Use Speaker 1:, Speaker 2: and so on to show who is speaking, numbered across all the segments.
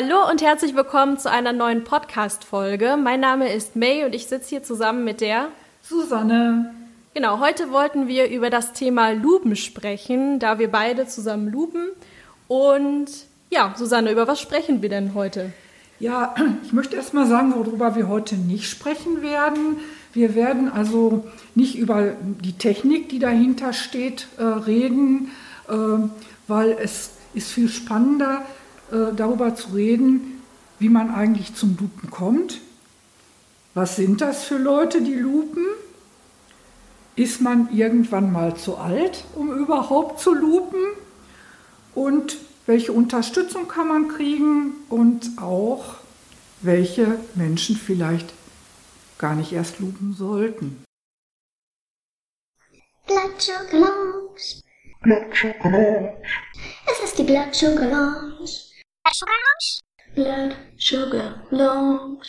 Speaker 1: Hallo und herzlich willkommen zu einer neuen Podcast-Folge. Mein Name ist May und ich sitze hier zusammen mit der
Speaker 2: Susanne.
Speaker 1: Genau, heute wollten wir über das Thema Lupen sprechen, da wir beide zusammen lupen. Und ja, Susanne, über was sprechen wir denn heute?
Speaker 2: Ja, ich möchte erst mal sagen, worüber wir heute nicht sprechen werden. Wir werden also nicht über die Technik, die dahinter steht, äh, reden, äh, weil es ist viel spannender, äh, darüber zu reden, wie man eigentlich zum Lupen kommt. Was sind das für Leute, die lupen? Ist man irgendwann mal zu alt, um überhaupt zu lupen? Und welche Unterstützung kann man kriegen? Und auch, welche Menschen vielleicht gar nicht erst lupen sollten.
Speaker 3: Blood Sugar Lounge. Blood Sugar Lounge. Es ist die Blood Sugar Lounge. Blood Sugar Lounge? Blood Sugar Lounge.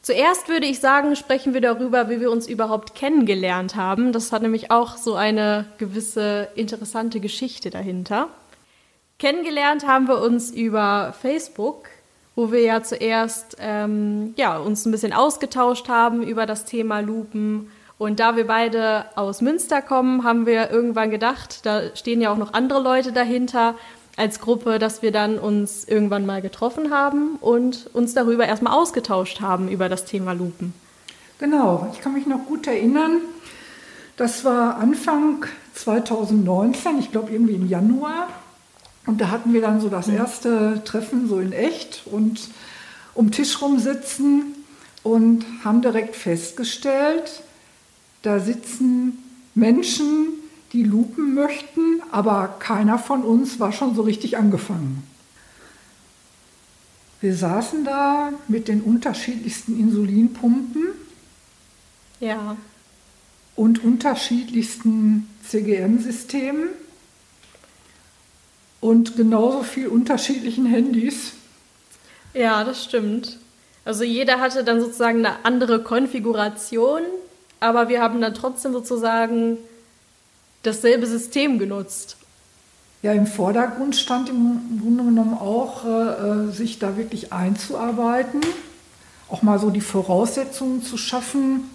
Speaker 1: Zuerst würde ich sagen, sprechen wir darüber, wie wir uns überhaupt kennengelernt haben. Das hat nämlich auch so eine gewisse interessante Geschichte dahinter. Kennengelernt haben wir uns über Facebook, wo wir ja zuerst ähm, ja, uns ein bisschen ausgetauscht haben über das Thema Lupen. Und da wir beide aus Münster kommen, haben wir irgendwann gedacht, da stehen ja auch noch andere Leute dahinter als Gruppe, dass wir dann uns irgendwann mal getroffen haben und uns darüber erstmal ausgetauscht haben über das Thema Lupen.
Speaker 2: Genau, ich kann mich noch gut erinnern. Das war Anfang 2019, ich glaube irgendwie im Januar. Und da hatten wir dann so das erste Treffen so in echt und um Tisch rum sitzen und haben direkt festgestellt, da sitzen Menschen, die lupen möchten, aber keiner von uns war schon so richtig angefangen. Wir saßen da mit den unterschiedlichsten Insulinpumpen.
Speaker 1: Ja.
Speaker 2: Und unterschiedlichsten CGM-Systemen und genauso viel unterschiedlichen Handys.
Speaker 1: Ja, das stimmt. Also jeder hatte dann sozusagen eine andere Konfiguration, aber wir haben dann trotzdem sozusagen dasselbe System genutzt.
Speaker 2: Ja, im Vordergrund stand im Grunde genommen auch, äh, sich da wirklich einzuarbeiten, auch mal so die Voraussetzungen zu schaffen.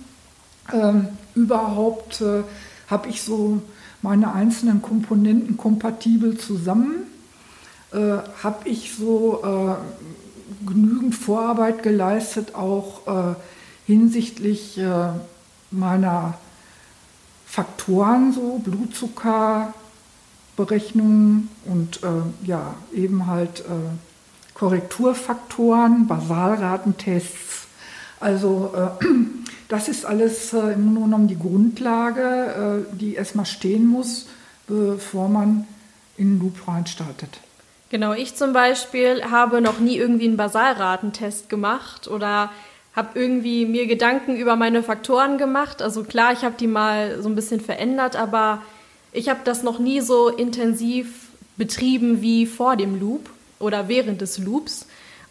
Speaker 2: Ähm, überhaupt äh, habe ich so meine einzelnen Komponenten kompatibel zusammen, äh, habe ich so äh, genügend Vorarbeit geleistet, auch äh, hinsichtlich äh, meiner Faktoren, so Blutzuckerberechnungen und äh, ja, eben halt äh, Korrekturfaktoren, Basalratentests. Also äh, das ist alles äh, im Grunde genommen die Grundlage, äh, die erstmal stehen muss, bevor man in den Loop reinstartet.
Speaker 1: Genau, ich zum Beispiel habe noch nie irgendwie einen Basalratentest gemacht oder habe irgendwie mir Gedanken über meine Faktoren gemacht. Also klar, ich habe die mal so ein bisschen verändert, aber ich habe das noch nie so intensiv betrieben wie vor dem Loop oder während des Loops.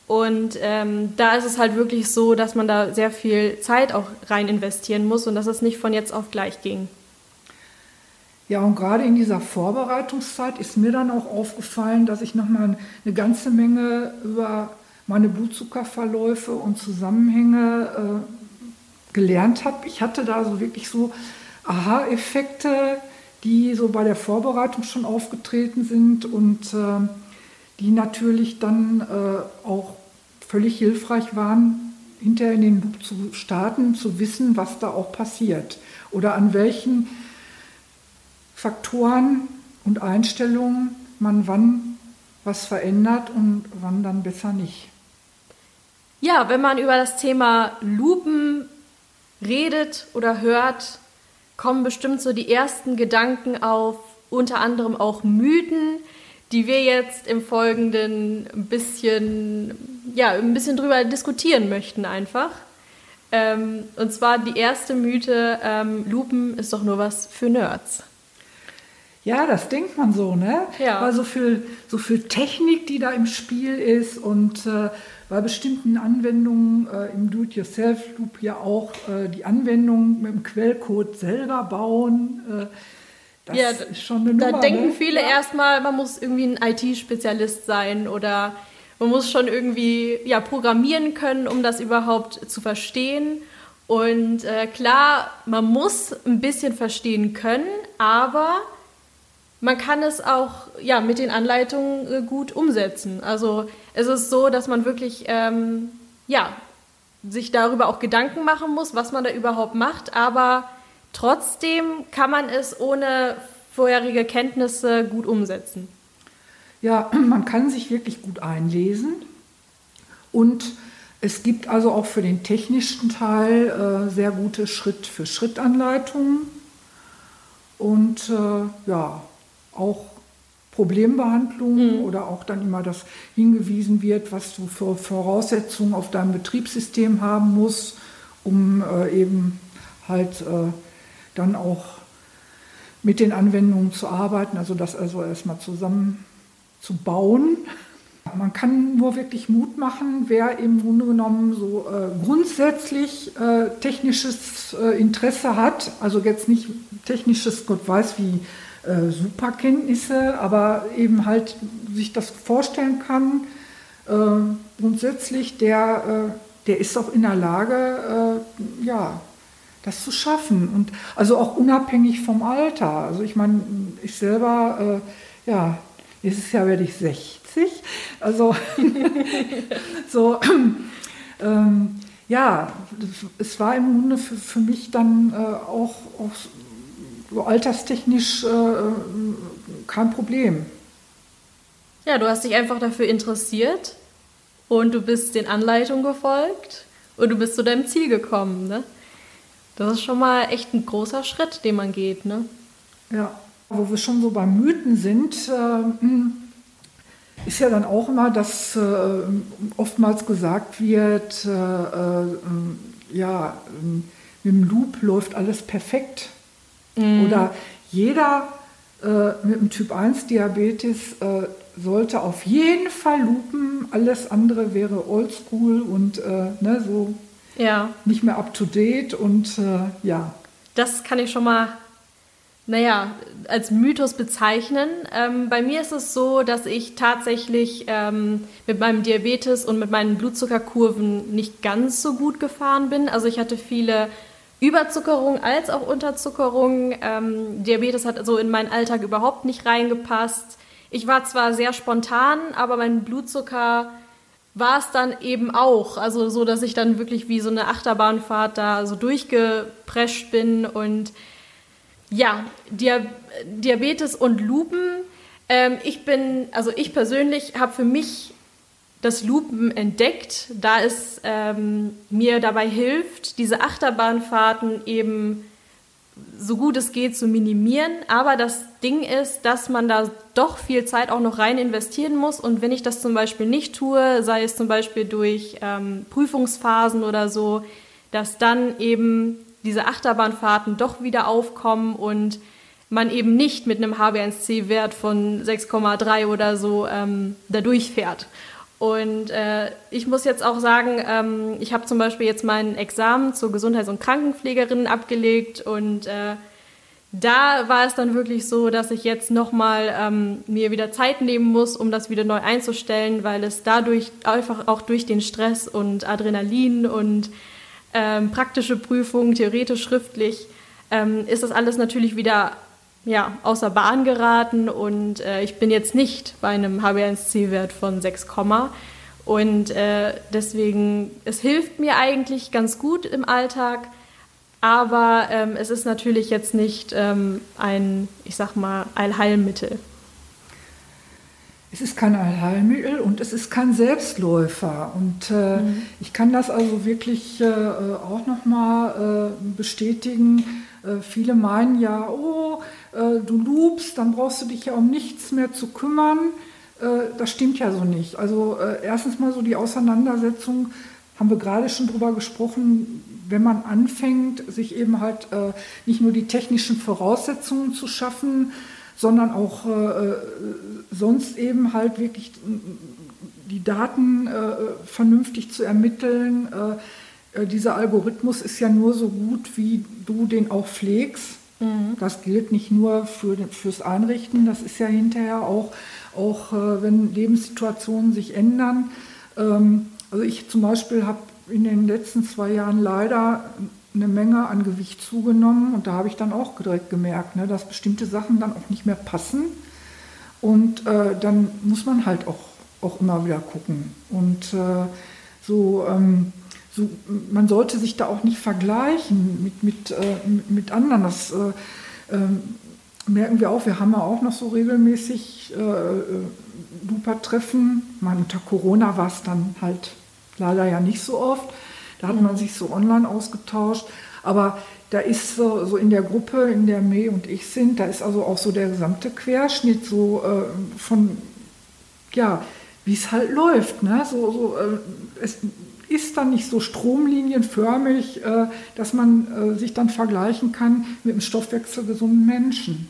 Speaker 1: Und ähm, da ist es halt wirklich so, dass man da sehr viel Zeit auch rein investieren muss und dass es nicht von jetzt auf gleich ging.
Speaker 2: Ja, und gerade in dieser Vorbereitungszeit ist mir dann auch aufgefallen, dass ich nochmal eine ganze Menge über meine Blutzuckerverläufe und Zusammenhänge äh, gelernt habe. Ich hatte da so wirklich so Aha-Effekte, die so bei der Vorbereitung schon aufgetreten sind und äh, die natürlich dann äh, auch völlig hilfreich waren, hinterher in den Loop zu starten, zu wissen, was da auch passiert oder an welchen Faktoren und Einstellungen man wann was verändert und wann dann besser nicht.
Speaker 1: Ja, wenn man über das Thema Lupen redet oder hört, kommen bestimmt so die ersten Gedanken auf, unter anderem auch Mythen, die wir jetzt im Folgenden ein bisschen, ja, ein bisschen drüber diskutieren möchten einfach. Ähm, und zwar die erste Mythe, ähm, Lupen ist doch nur was für Nerds.
Speaker 2: Ja, das denkt man so, ne?
Speaker 1: Ja.
Speaker 2: Weil so viel, so viel Technik, die da im Spiel ist und äh, bei bestimmten Anwendungen äh, im Do-it-yourself-Loop ja auch äh, die Anwendung mit dem Quellcode selber bauen. Äh,
Speaker 1: Das ja, ist schon eine Nummer. Da denken ne? viele ja. erstmal, man muss irgendwie ein IT-Spezialist sein oder man muss schon irgendwie ja, programmieren können, um das überhaupt zu verstehen. Und äh, klar, man muss ein bisschen verstehen können, aber man kann es auch ja, mit den Anleitungen äh, gut umsetzen. Also es ist so, dass man wirklich ähm, ja, sich darüber auch Gedanken machen muss, was man da überhaupt macht, aber trotzdem kann man es ohne vorherige Kenntnisse gut umsetzen.
Speaker 2: Ja, man kann sich wirklich gut einlesen und es gibt also auch für den technischen Teil äh, sehr gute Schritt-für-Schritt-Anleitungen und äh, ja, auch Problembehandlungen mhm. oder auch dann immer das hingewiesen wird, was du für Voraussetzungen auf deinem Betriebssystem haben musst, um äh, eben halt äh, dann auch mit den Anwendungen zu arbeiten, also das also erstmal zusammen zu bauen. Man kann nur wirklich Mut machen, wer im Grunde genommen so äh, grundsätzlich äh, technisches äh, Interesse hat, also jetzt nicht technisches, Gott weiß wie äh, Superkenntnisse, aber eben halt sich das vorstellen kann, äh, grundsätzlich, der, äh, der ist auch in der Lage, ja, das zu schaffen. Und also auch unabhängig vom Alter. Also ich meine, ich selber, ja, dieses Jahr werde ich 60. Also so, ähm, ja, es war im Grunde für, für mich dann äh, auch, auch alterstechnisch äh, kein Problem.
Speaker 1: Ja, du hast dich einfach dafür interessiert und du bist den Anleitungen gefolgt und du bist zu deinem Ziel gekommen. Ne? Das ist schon mal echt ein großer Schritt, den man geht. Ne?
Speaker 2: Ja, wo wir schon so beim Mythen sind, äh, ist ja dann auch immer, dass äh, oftmals gesagt wird, äh, äh, ja, mit dem Loop läuft alles perfekt. Mhm. Oder jeder äh, mit dem Typ 1 Diabetes äh, sollte auf jeden Fall lupen, alles andere wäre oldschool und äh, ne, so ja. nicht mehr up to date und ja.
Speaker 1: Das kann ich schon mal naja, als Mythos bezeichnen. Ähm, bei mir ist es so, dass ich tatsächlich ähm, mit meinem Diabetes und mit meinen Blutzuckerkurven nicht ganz so gut gefahren bin. Also ich hatte viele Überzuckerung als auch Unterzuckerung. Ähm, Diabetes hat so in meinen Alltag überhaupt nicht reingepasst. Ich war zwar sehr spontan, aber mein Blutzucker war es dann eben auch. Also so, dass ich dann wirklich wie so eine Achterbahnfahrt da so durchgeprescht bin und ja, Diabetes und Lupen. Ähm, ich bin, also ich persönlich habe für mich das Lupen entdeckt, da es ähm, mir dabei hilft, diese Achterbahnfahrten eben so gut es geht zu minimieren. Aber das Ding ist, dass man da doch viel Zeit auch noch rein investieren muss. Und wenn ich das zum Beispiel nicht tue, sei es zum Beispiel durch ähm, Prüfungsphasen oder so, dass dann eben diese Achterbahnfahrten doch wieder aufkommen und man eben nicht mit einem HB1C-Wert von 6,3 oder so ähm, da durchfährt. Und äh, ich muss jetzt auch sagen, ähm, ich habe zum Beispiel jetzt mein Examen zur Gesundheits- und Krankenpflegerin abgelegt und äh, da war es dann wirklich so, dass ich jetzt nochmal ähm, mir wieder Zeit nehmen muss, um das wieder neu einzustellen, weil es dadurch einfach auch durch den Stress und Adrenalin und ähm, praktische Prüfungen, theoretisch, schriftlich, ähm, ist das alles natürlich wieder ja, außer Bahn geraten und äh, ich bin jetzt nicht bei einem HB1C-Wert von 6, und äh, deswegen, es hilft mir eigentlich ganz gut im Alltag, aber ähm, es ist natürlich jetzt nicht ähm, ein, ich sag mal, Allheilmittel.
Speaker 2: Es ist kein Allheilmittel und es ist kein Selbstläufer. Und äh, mhm. ich kann das also wirklich äh, auch nochmal äh, bestätigen. Äh, viele meinen ja, oh, du lobst, dann brauchst du dich ja um nichts mehr zu kümmern. Äh, das stimmt ja so nicht. Also erstens mal so die Auseinandersetzung, haben wir gerade schon drüber gesprochen, wenn man anfängt, sich eben halt nicht nur die technischen Voraussetzungen zu schaffen, sondern auch äh, sonst eben halt wirklich die Daten äh, vernünftig zu ermitteln. Äh, dieser Algorithmus ist ja nur so gut, wie du den auch pflegst. Mhm. Das gilt nicht nur für, fürs Einrichten, das ist ja hinterher auch, auch äh, wenn Lebenssituationen sich ändern. Ähm, also ich zum Beispiel habe in den letzten zwei Jahren leider eine Menge an Gewicht zugenommen und da habe ich dann auch direkt gemerkt, ne, dass bestimmte Sachen dann auch nicht mehr passen und äh, dann muss man halt auch, auch immer wieder gucken und äh, so, ähm, so, man sollte sich da auch nicht vergleichen mit, mit, äh, mit anderen, das äh, ähm, merken wir auch, wir haben ja auch noch so regelmäßig äh, äh Lupa-Treffen, unter Corona war es dann halt leider ja nicht so oft. Da hat man sich so online ausgetauscht. Aber da ist so, so in der Gruppe, in der May und ich sind, da ist also auch so der gesamte Querschnitt so äh, von, ja, wie es halt läuft. Ne? So, so, äh, es ist dann nicht so stromlinienförmig, äh, dass man äh, sich dann vergleichen kann mit einem stoffwechselgesunden Menschen.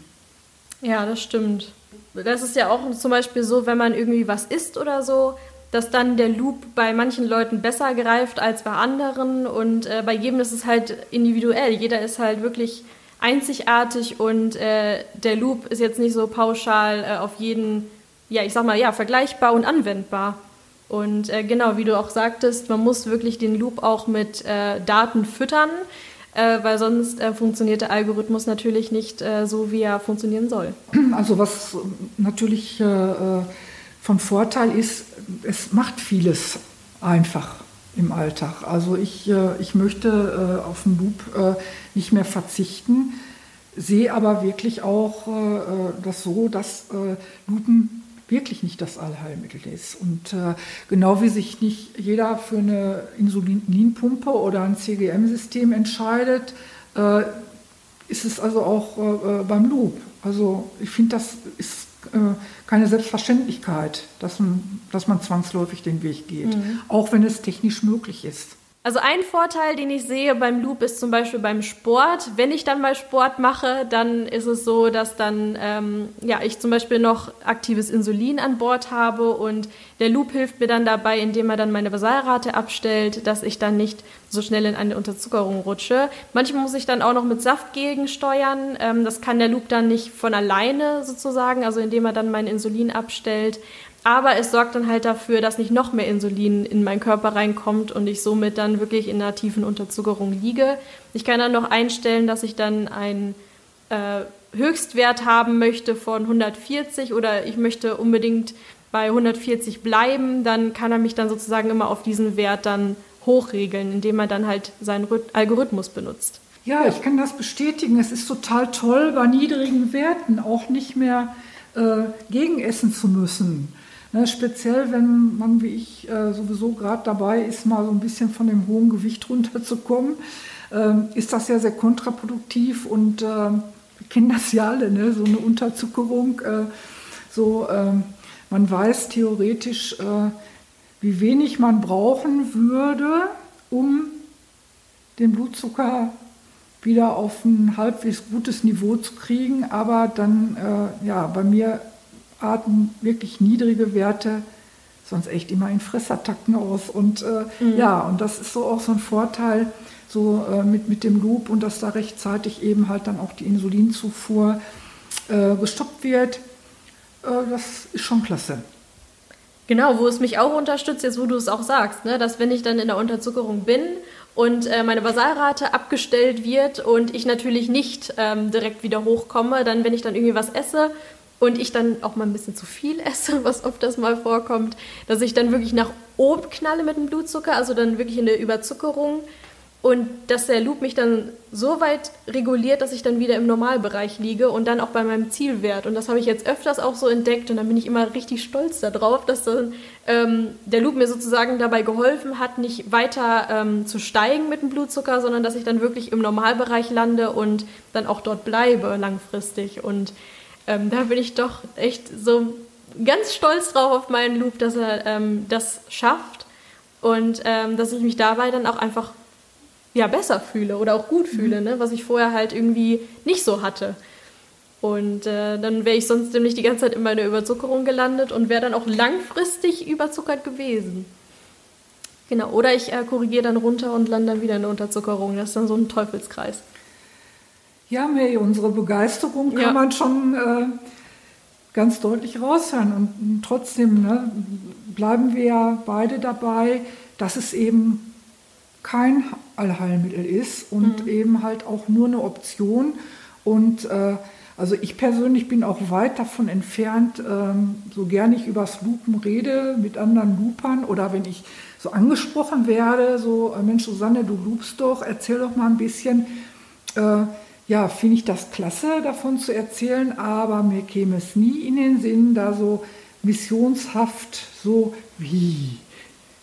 Speaker 1: Ja, das stimmt. Das ist ja auch zum Beispiel so, wenn man irgendwie was isst oder so, dass dann der Loop bei manchen Leuten besser greift als bei anderen und äh, bei jedem ist es halt individuell. Jeder ist halt wirklich einzigartig und äh, der Loop ist jetzt nicht so pauschal äh, auf jeden, ja, ich sag mal, ja, vergleichbar und anwendbar. Und äh, genau, wie du auch sagtest, man muss wirklich den Loop auch mit äh, Daten füttern, äh, weil sonst funktioniert der Algorithmus natürlich nicht so, wie er funktionieren soll.
Speaker 2: Also was natürlich von Vorteil ist, es macht vieles einfach im Alltag. Also ich, äh, ich möchte äh, auf den Loop äh, nicht mehr verzichten, sehe aber wirklich auch das so, dass Lupen wirklich nicht das Allheilmittel ist. Und genau wie sich nicht jeder für eine Insulinpumpe oder ein CGM-System entscheidet, ist es also auch beim Loop. Also ich finde, das ist äh, keine Selbstverständlichkeit, dass man, dass man zwangsläufig den Weg geht, mhm. auch wenn es technisch möglich ist.
Speaker 1: Also ein Vorteil, den ich sehe beim Loop, ist zum Beispiel beim Sport. Wenn ich dann mal Sport mache, dann ist es so, dass dann ähm, ja ich zum Beispiel noch aktives Insulin an Bord habe und der Loop hilft mir dann dabei, indem er dann meine Basalrate abstellt, dass ich dann nicht so schnell in eine Unterzuckerung rutsche. Manchmal muss ich dann auch noch mit Saft gegensteuern. Ähm, das kann der Loop dann nicht von alleine sozusagen, also indem er dann mein Insulin abstellt. Aber es sorgt dann halt dafür, dass nicht noch mehr Insulin in meinen Körper reinkommt und ich somit dann wirklich in einer tiefen Unterzuckerung liege. Ich kann dann noch einstellen, dass ich dann einen äh, Höchstwert haben möchte von 140 oder ich möchte unbedingt bei 140 bleiben. Dann kann er mich dann sozusagen immer auf diesen Wert dann hochregeln, indem er dann halt seinen Algorithmus benutzt.
Speaker 2: Ja, ich kann das bestätigen. Es ist total toll, bei niedrigen Werten auch nicht mehr äh, gegenessen zu müssen. Ne, speziell, wenn man wie ich äh, sowieso gerade dabei ist, mal so ein bisschen von dem hohen Gewicht runterzukommen, äh, ist das ja sehr kontraproduktiv und äh, wir kennen das ja alle, ne? so eine Unterzuckerung. Äh, so, ähm, man weiß theoretisch, äh, wie wenig man brauchen würde, um den Blutzucker wieder auf ein halbwegs gutes Niveau zu kriegen. Aber dann, äh, ja, bei mir Arten wirklich niedrige Werte sonst echt immer in Fressattacken aus. Und äh, mhm. ja, und das ist so auch so ein Vorteil so äh, mit, mit dem Loop und dass da rechtzeitig eben halt dann auch die Insulinzufuhr äh, gestoppt wird. Äh, das ist schon klasse.
Speaker 1: Genau, wo es mich auch unterstützt, jetzt wo du es auch sagst, ne, dass wenn ich dann in der Unterzuckerung bin und äh, meine Basalrate abgestellt wird und ich natürlich nicht ähm, direkt wieder hochkomme, dann wenn ich dann irgendwie was esse, und ich dann auch mal ein bisschen zu viel esse, was oft das mal vorkommt, dass ich dann wirklich nach oben knalle mit dem Blutzucker, also dann wirklich in der Überzuckerung und dass der Loop mich dann so weit reguliert, dass ich dann wieder im Normalbereich liege und dann auch bei meinem Zielwert. Und das habe ich jetzt öfters auch so entdeckt und dann bin ich immer richtig stolz darauf, dass dann ähm, der Loop mir sozusagen dabei geholfen hat, nicht weiter ähm, zu steigen mit dem Blutzucker, sondern dass ich dann wirklich im Normalbereich lande und dann auch dort bleibe langfristig. Und ähm, da bin ich doch echt so ganz stolz drauf auf meinen Loop, dass er ähm, das schafft und ähm, dass ich mich dabei dann auch einfach ja, besser fühle oder auch gut fühle, mhm. ne? was ich vorher halt irgendwie nicht so hatte. Und äh, dann wäre ich sonst nämlich die ganze Zeit in meiner Überzuckerung gelandet und wäre dann auch langfristig überzuckert gewesen. Genau, oder ich äh, korrigiere dann runter und lande dann wieder in der Unterzuckerung. Das ist dann so ein Teufelskreis.
Speaker 2: Ja, May, unsere Begeisterung kann
Speaker 1: Ja.
Speaker 2: man schon äh, ganz deutlich raushören. Und, trotzdem ne, bleiben wir ja beide dabei, dass es eben kein Allheilmittel ist und eben halt auch nur eine Option. Und äh, also ich persönlich bin auch weit davon entfernt, ähm, so gerne ich übers Lupen rede mit anderen Lupern oder wenn ich so angesprochen werde, so äh, Mensch Susanne, du lupst doch, erzähl doch mal ein bisschen. Äh, ja, finde ich das klasse, davon zu erzählen, aber mir käme es nie in den Sinn, da so missionshaft so wie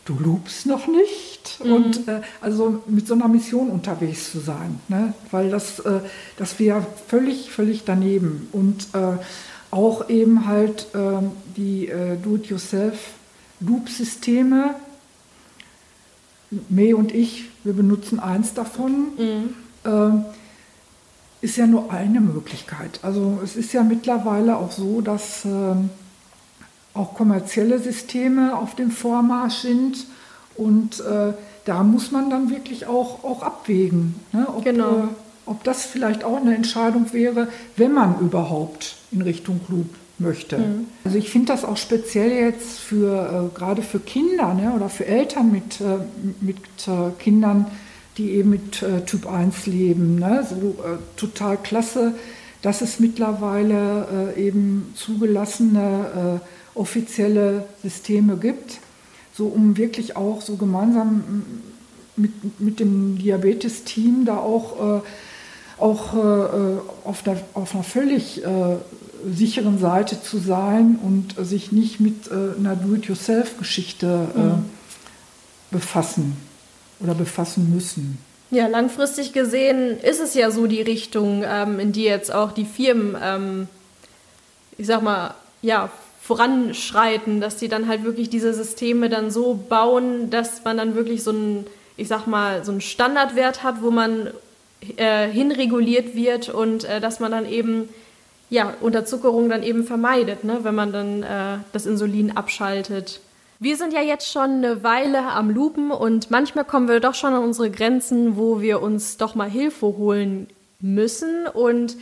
Speaker 2: du lupst noch nicht und äh, also mit so einer Mission unterwegs zu sein, ne? weil das, äh, das wäre völlig, völlig daneben und äh, auch eben halt ähm, die äh, Do-it-yourself-Loop-Systeme. May und ich, wir benutzen eins davon. Ähm, ist ja nur eine Möglichkeit. Also es ist ja mittlerweile auch so, dass ähm, auch kommerzielle Systeme auf dem Vormarsch sind und äh, da muss man dann wirklich auch, auch abwägen, ne? ob,
Speaker 1: Genau.
Speaker 2: äh, ob das vielleicht auch eine Entscheidung wäre, wenn man überhaupt in Richtung Loop möchte. Also ich finde das auch speziell jetzt für äh, gerade für Kinder ne, oder für Eltern mit, äh, mit äh, Kindern, die eben mit äh, Typ 1 leben, ne, so äh, total klasse, dass es mittlerweile äh, eben zugelassene äh, offizielle Systeme gibt, so um wirklich auch so gemeinsam mit, mit dem Diabetes-Team da auch, äh, auch äh, auf, der, auf einer völlig sicheren Seite zu sein und sich nicht mit einer Do-it-yourself-Geschichte äh, befassen oder befassen müssen.
Speaker 1: Ja, langfristig gesehen ist es ja so die Richtung, ähm, in die jetzt auch die Firmen, ähm, ich sag mal, ja, voranschreiten, dass die dann halt wirklich diese Systeme dann so bauen, dass man dann wirklich so einen, ich sag mal, so einen Standardwert hat, wo man äh, hinreguliert wird und äh, dass man dann eben ja, Unterzuckerung dann eben vermeidet, ne, wenn man dann äh, das Insulin abschaltet. Wir sind ja jetzt schon eine Weile am Lupen und manchmal kommen wir doch schon an unsere Grenzen, wo wir uns doch mal Hilfe holen müssen. Und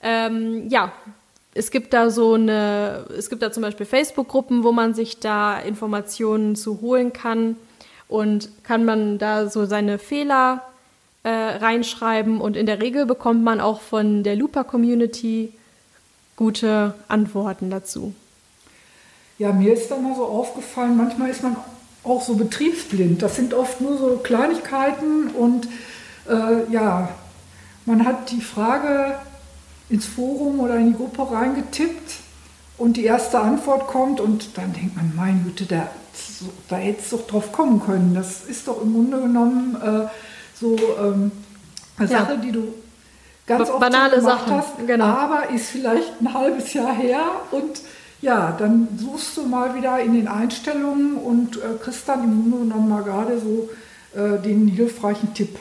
Speaker 1: ähm, ja, es gibt da so eine, es gibt da zum Beispiel Facebook-Gruppen, wo man sich da Informationen zu holen kann und kann man da so seine Fehler äh, reinschreiben und in der Regel bekommt man auch von der Looper-Community gute Antworten dazu.
Speaker 2: Ja, mir ist dann mal so aufgefallen, manchmal ist man auch so betriebsblind. Das sind oft nur so Kleinigkeiten und äh, ja, man hat die Frage ins Forum oder in die Gruppe reingetippt und die erste Antwort kommt und dann denkt man, mein Güte, da, da hätte es doch drauf kommen können. Das ist doch im Grunde genommen äh, so ähm, eine
Speaker 1: Ja.
Speaker 2: Sache, die du ganz
Speaker 1: Ba-
Speaker 2: oft
Speaker 1: banale
Speaker 2: gemacht
Speaker 1: Sachen,
Speaker 2: hast,
Speaker 1: genau.
Speaker 2: aber ist vielleicht ein halbes Jahr her und ja, dann suchst du mal wieder in den Einstellungen und äh, kriegst dann im Grunde genommen mal gerade so äh, den hilfreichen Tipp.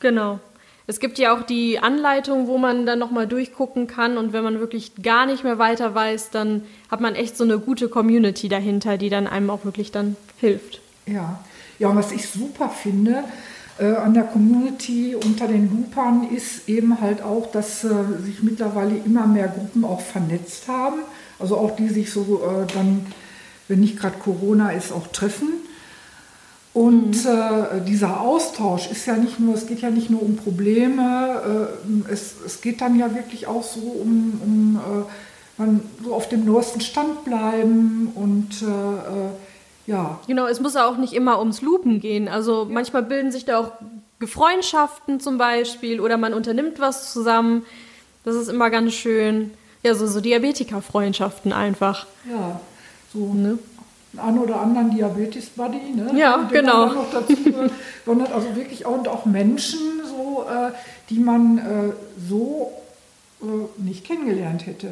Speaker 1: Genau. Es gibt ja auch die Anleitung, wo man dann nochmal durchgucken kann und wenn man wirklich gar nicht mehr weiter weiß, dann hat man echt so eine gute Community dahinter, die dann einem auch wirklich dann hilft.
Speaker 2: Ja, ja und was ich super finde äh, an der Community unter den Loopern ist eben halt auch, dass äh, sich mittlerweile immer mehr Gruppen auch vernetzt haben. Also auch die sich so äh, dann, wenn nicht gerade Corona ist, auch treffen. Und äh, dieser Austausch ist ja nicht nur, es geht ja nicht nur um Probleme, äh, es, es geht dann ja wirklich auch so um, um äh, man so auf dem neuesten Stand bleiben und äh, äh, ja,
Speaker 1: Genau, es muss ja auch nicht immer ums Lupen gehen. Also manchmal bilden sich da auch Freundschaften zum Beispiel oder man unternimmt was zusammen. Das ist immer ganz schön. Ja, so, so Diabetiker-Freundschaften einfach.
Speaker 2: Ja, so
Speaker 1: Ne?
Speaker 2: einen oder anderen Diabetes-Buddy, ne?
Speaker 1: Ja, genau.
Speaker 2: Noch dazu sondern also wirklich auch, und auch Menschen, so, äh, die man äh, so äh, nicht kennengelernt hätte.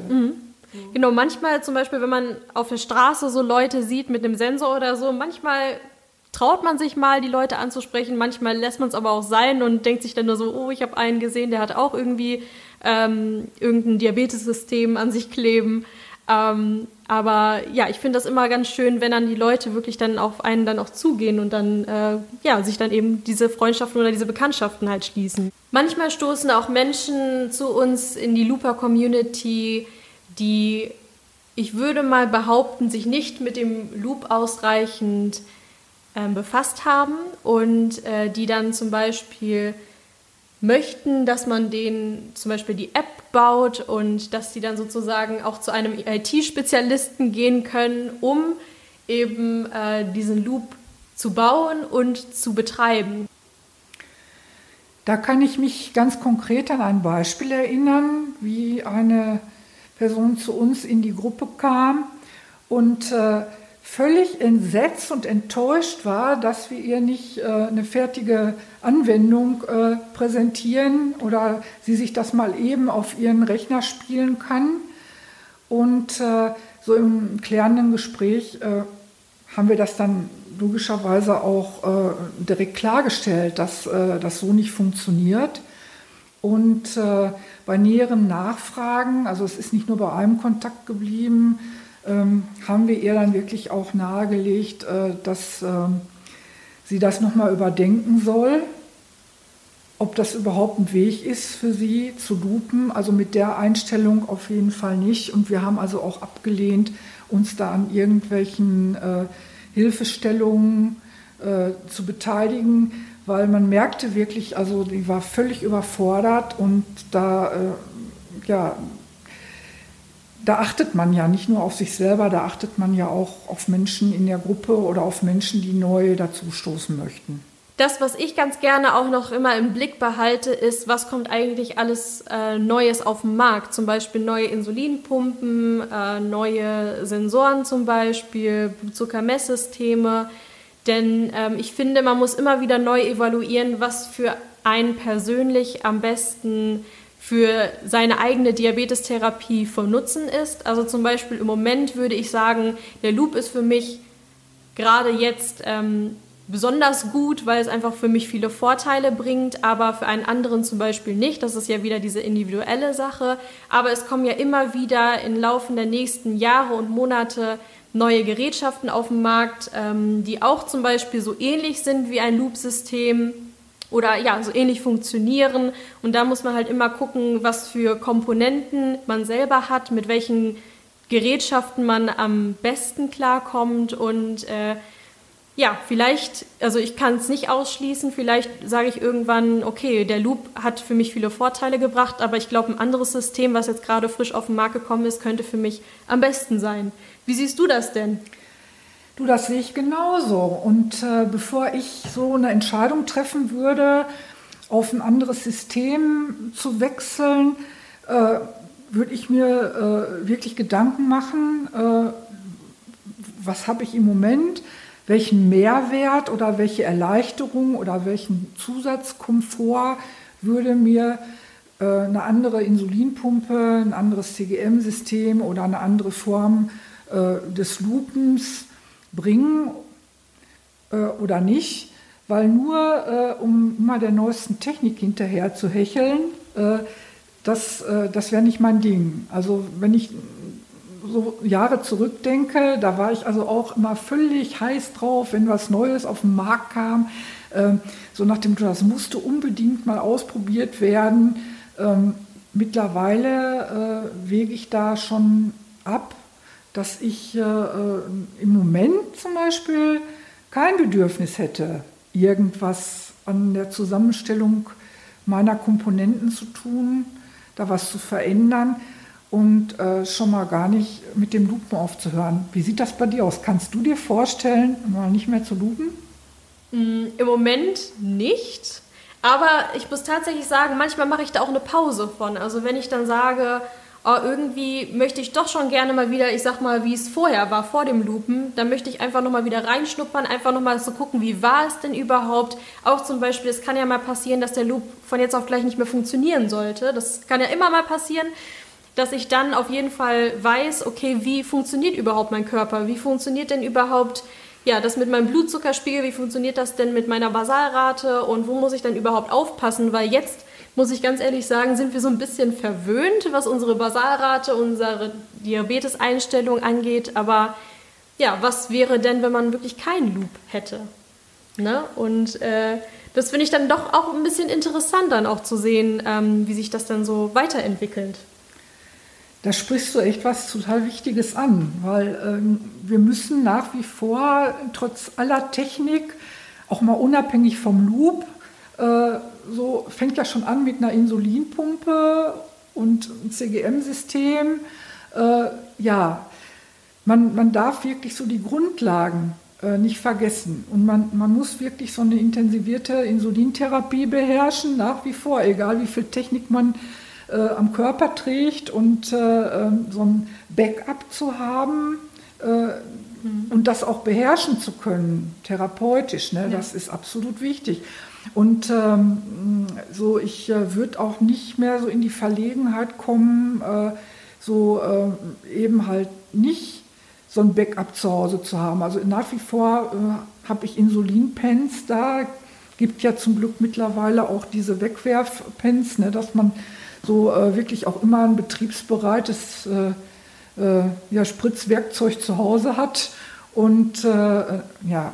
Speaker 1: Genau, manchmal zum Beispiel, wenn man auf der Straße so Leute sieht mit einem Sensor oder so, manchmal traut man sich mal, die Leute anzusprechen, manchmal lässt man es aber auch sein und denkt sich dann nur so, oh, ich habe einen gesehen, der hat auch irgendwie ähm, irgendein Diabetessystem an sich kleben. Ähm, Aber ja, ich finde das immer ganz schön, wenn dann die Leute wirklich dann auf einen dann auch zugehen und dann äh, ja sich dann eben diese Freundschaften oder diese Bekanntschaften halt schließen. Manchmal stoßen auch Menschen zu uns in die Looper Community, die ich würde mal behaupten, sich nicht mit dem Loop ausreichend äh, befasst haben und äh, die dann zum Beispiel möchten, dass man denen zum Beispiel die App baut und dass die dann sozusagen auch zu einem IT-Spezialisten gehen können, um eben äh, diesen Loop zu bauen und zu betreiben.
Speaker 2: Da kann ich mich ganz konkret an ein Beispiel erinnern, wie eine Person zu uns in die Gruppe kam und äh, völlig entsetzt und enttäuscht war, dass wir ihr nicht äh, eine fertige Anwendung äh, präsentieren oder sie sich das mal eben auf ihren Rechner spielen kann. Und äh, so im klärenden Gespräch äh, haben wir das dann logischerweise auch äh, direkt klargestellt, dass äh, das so nicht funktioniert. Und bei näheren Nachfragen, also es ist nicht nur bei einem Kontakt geblieben, haben wir ihr dann wirklich auch nahegelegt, äh, dass äh, sie das nochmal überdenken soll, ob das überhaupt ein Weg ist für sie zu dupen. Also mit der Einstellung auf jeden Fall nicht. Und wir haben also auch abgelehnt, uns da an irgendwelchen äh, Hilfestellungen äh, zu beteiligen, weil man merkte wirklich, also die war völlig überfordert und da ja, da achtet man ja nicht nur auf sich selber, da achtet man ja auch auf Menschen in der Gruppe oder auf Menschen, die neu dazustoßen möchten.
Speaker 1: Das, was ich ganz gerne auch noch immer im Blick behalte, ist, was kommt eigentlich alles äh, Neues auf den Markt? Zum Beispiel neue Insulinpumpen, äh, neue Sensoren zum Beispiel, Blutzuckermesssysteme. Denn ähm, ich finde, man muss immer wieder neu evaluieren, was für einen persönlich am besten für seine eigene Diabetestherapie von Nutzen ist. Also zum Beispiel im Moment würde ich sagen, der Loop ist für mich gerade jetzt ähm, besonders gut, weil es einfach für mich viele Vorteile bringt, aber für einen anderen zum Beispiel nicht. Das ist ja wieder diese individuelle Sache. Aber es kommen ja immer wieder im Laufe der nächsten Jahre und Monate neue Gerätschaften auf den Markt, ähm, die auch zum Beispiel so ähnlich sind wie ein Loop-System oder ja, so ähnlich funktionieren. Und da muss man halt immer gucken, was für Komponenten man selber hat, mit welchen Gerätschaften man am besten klarkommt und äh, ja, vielleicht, also ich kann es nicht ausschließen, vielleicht sage ich irgendwann, okay, der Loop hat für mich viele Vorteile gebracht, aber ich glaube, ein anderes System, was jetzt gerade frisch auf den Markt gekommen ist, könnte für mich am besten sein. Wie siehst du das denn?
Speaker 2: Du, das sehe ich genauso. Und äh, bevor ich so eine Entscheidung treffen würde, auf ein anderes System zu wechseln, äh, würde ich mir äh, wirklich Gedanken machen, äh, was habe ich im Moment, welchen Mehrwert oder welche Erleichterung oder welchen Zusatzkomfort würde mir äh, eine andere Insulinpumpe, ein anderes CGM-System oder eine andere Form äh, des Lupens bringen äh, oder nicht, weil nur äh, um immer der neuesten Technik hinterher zu hecheln, äh, das, äh, das wäre nicht mein Ding. Also wenn ich so Jahre zurückdenke, da war ich also auch immer völlig heiß drauf, wenn was Neues auf den Markt kam. Ähm, so nach dem, das musste unbedingt mal ausprobiert werden. Ähm, mittlerweile äh, wege ich da schon ab, dass ich äh, äh, im Moment zum Beispiel kein Bedürfnis hätte, irgendwas an der Zusammenstellung meiner Komponenten zu tun, da was zu verändern und äh, schon mal gar nicht mit dem Lupen aufzuhören. Wie sieht das bei dir aus? Kannst du dir vorstellen, mal nicht mehr zu lupen?
Speaker 1: Mm, Im Moment nicht. Aber ich muss tatsächlich sagen, manchmal mache ich da auch eine Pause von. Also wenn ich dann sage, oh, irgendwie möchte ich doch schon gerne mal wieder, ich sag mal, wie es vorher war, vor dem Lupen. Da möchte ich einfach nochmal wieder reinschnuppern, einfach nochmal so gucken, wie war es denn überhaupt. Auch zum Beispiel, es kann ja mal passieren, dass der Loop von jetzt auf gleich nicht mehr funktionieren sollte. Das kann ja immer mal passieren dass ich dann auf jeden Fall weiß, okay, wie funktioniert überhaupt mein Körper? Wie funktioniert denn überhaupt ja, das mit meinem Blutzuckerspiegel, wie funktioniert das denn mit meiner Basalrate und wo muss ich dann überhaupt aufpassen? Weil jetzt muss ich ganz ehrlich sagen, sind wir so ein bisschen verwöhnt, was unsere Basalrate, unsere Diabeteseinstellung angeht. Aber ja, was wäre denn, wenn man wirklich keinen Loop hätte? Ne? Und äh, das finde ich dann doch auch ein bisschen interessant, dann auch zu sehen, ähm, wie sich das dann so weiterentwickelt.
Speaker 2: Da sprichst du echt was total Wichtiges an, weil ähm, wir müssen nach wie vor trotz aller Technik, auch mal unabhängig vom Loop, äh, so fängt ja schon an mit einer Insulinpumpe und einem CGM-System. Äh, ja, man, man darf wirklich so die Grundlagen äh, nicht vergessen. Und man, man muss wirklich so eine intensivierte Insulintherapie beherrschen, nach wie vor, egal wie viel Technik man äh, am Körper trägt und äh, ähm, so ein Backup zu haben äh, mhm. und das auch beherrschen zu können, therapeutisch, ne, ja. das ist absolut wichtig. Und ähm, so, ich äh, würde auch nicht mehr so in die Verlegenheit kommen, äh, so äh, eben halt nicht so ein Backup zu Hause zu haben. Also nach wie vor äh, habe ich Insulinpens da. Gibt ja zum Glück mittlerweile auch diese Wegwerfpens, ne, dass man so äh, wirklich auch immer ein betriebsbereites äh, ja, Spritzwerkzeug zu Hause hat. Und ja,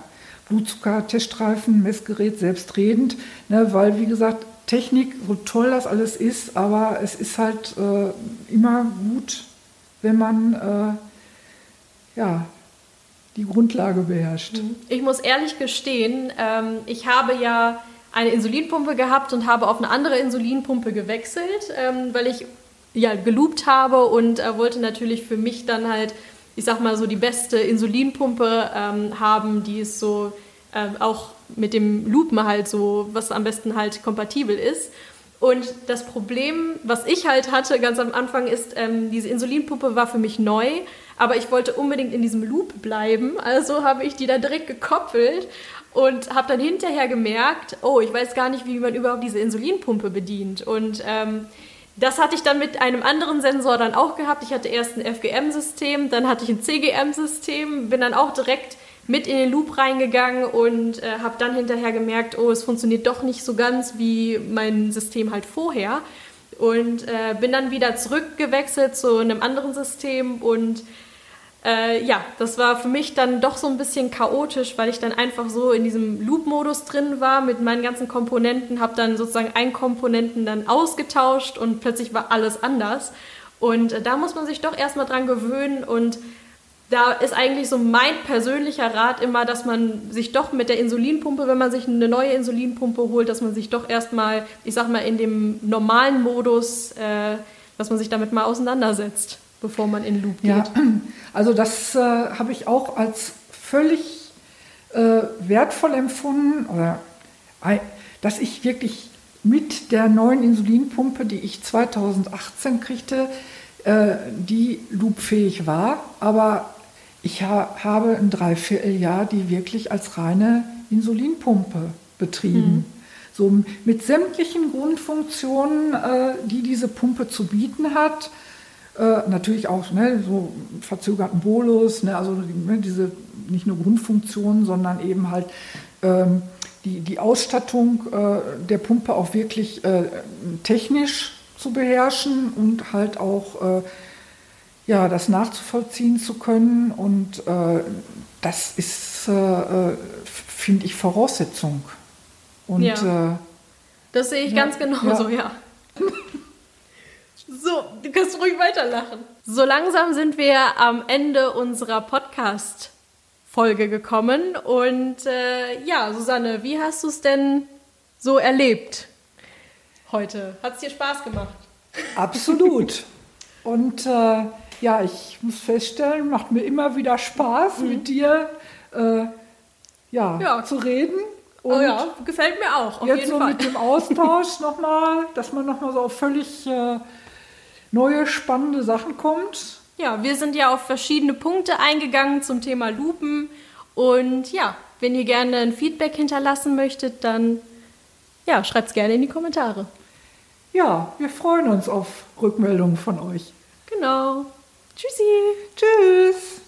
Speaker 2: Blutzucker-Teststreifen, Messgerät selbstredend, ne, weil wie gesagt, Technik, so toll das alles ist, aber es ist halt äh, immer gut, wenn man äh, ja, die Grundlage beherrscht. Mhm.
Speaker 1: Ich muss ehrlich gestehen, ähm, ich habe ja eine Insulinpumpe gehabt und habe auf eine andere Insulinpumpe gewechselt, ähm, weil ich ja geloopt habe und äh, wollte natürlich für mich dann halt ich sag mal so, die beste Insulinpumpe ähm, haben, die ist so ähm, auch mit dem Lupen halt so, was am besten halt kompatibel ist. Und das Problem, was ich halt hatte ganz am Anfang, ist, ähm, diese Insulinpumpe war für mich neu, aber ich wollte unbedingt in diesem Loop bleiben. Also habe ich die da direkt gekoppelt und habe dann hinterher gemerkt, oh, ich weiß gar nicht, wie man überhaupt diese Insulinpumpe bedient. Und ähm, das hatte ich dann mit einem anderen Sensor dann auch gehabt. Ich hatte erst ein FGM-System, dann hatte ich ein CGM-System, bin dann auch direkt mit in den Loop reingegangen und äh, habe dann hinterher gemerkt, oh, es funktioniert doch nicht so ganz wie mein System halt vorher. Und äh, bin dann wieder zurückgewechselt zu einem anderen System und äh, ja, das war für mich dann doch so ein bisschen chaotisch, weil ich dann einfach so in diesem Loop-Modus drin war mit meinen ganzen Komponenten, habe dann sozusagen einen Komponenten dann ausgetauscht und plötzlich war alles anders. Und äh, da muss man sich doch erstmal dran gewöhnen und da ist eigentlich so mein persönlicher Rat immer, dass man sich doch mit der Insulinpumpe, wenn man sich eine neue Insulinpumpe holt, dass man sich doch erstmal, ich sag mal, in dem normalen Modus, äh, dass man sich damit mal auseinandersetzt bevor man in Loop geht. Ja,
Speaker 2: also das äh, habe ich auch als völlig äh, wertvoll empfunden, oder dass ich wirklich mit der neuen Insulinpumpe, die ich 2018 kriegte, äh, die loopfähig war. Aber ich ha habe ein Dreivierteljahr die wirklich als reine Insulinpumpe betrieben. Mhm. So mit sämtlichen Grundfunktionen, äh, die diese Pumpe zu bieten hat äh, natürlich auch ne, so verzögerten Bolus, ne, also ne, diese nicht nur Grundfunktionen, sondern eben halt ähm, die, die Ausstattung äh, der Pumpe auch wirklich äh, technisch zu beherrschen und halt auch äh, ja, das nachzuvollziehen zu können. Und äh, das ist, finde ich, Voraussetzung. Und,
Speaker 1: ja. das sehe ich ja, ganz genauso, ja. ja. So, du kannst ruhig weiterlachen. So langsam sind wir am Ende unserer Podcast-Folge gekommen. Und äh, ja, Susanne, wie hast du es denn so erlebt heute? Hat es dir Spaß gemacht?
Speaker 2: Absolut. Und äh, ja, ich muss feststellen, macht mir immer wieder Spaß, mhm. mit dir äh, ja, ja, zu reden.
Speaker 1: Und oh ja, gefällt mir auch.
Speaker 2: jetzt so Fall. mit dem Austausch nochmal, dass man nochmal so völlig äh, neue spannende Sachen kommt.
Speaker 1: Ja, wir sind ja auf verschiedene Punkte eingegangen zum Thema Lupen. Und ja, wenn ihr gerne ein Feedback hinterlassen möchtet, dann ja, schreibt es gerne in die Kommentare.
Speaker 2: Ja, wir freuen uns auf Rückmeldungen von euch.
Speaker 1: Genau. Tschüssi.
Speaker 2: Tschüss.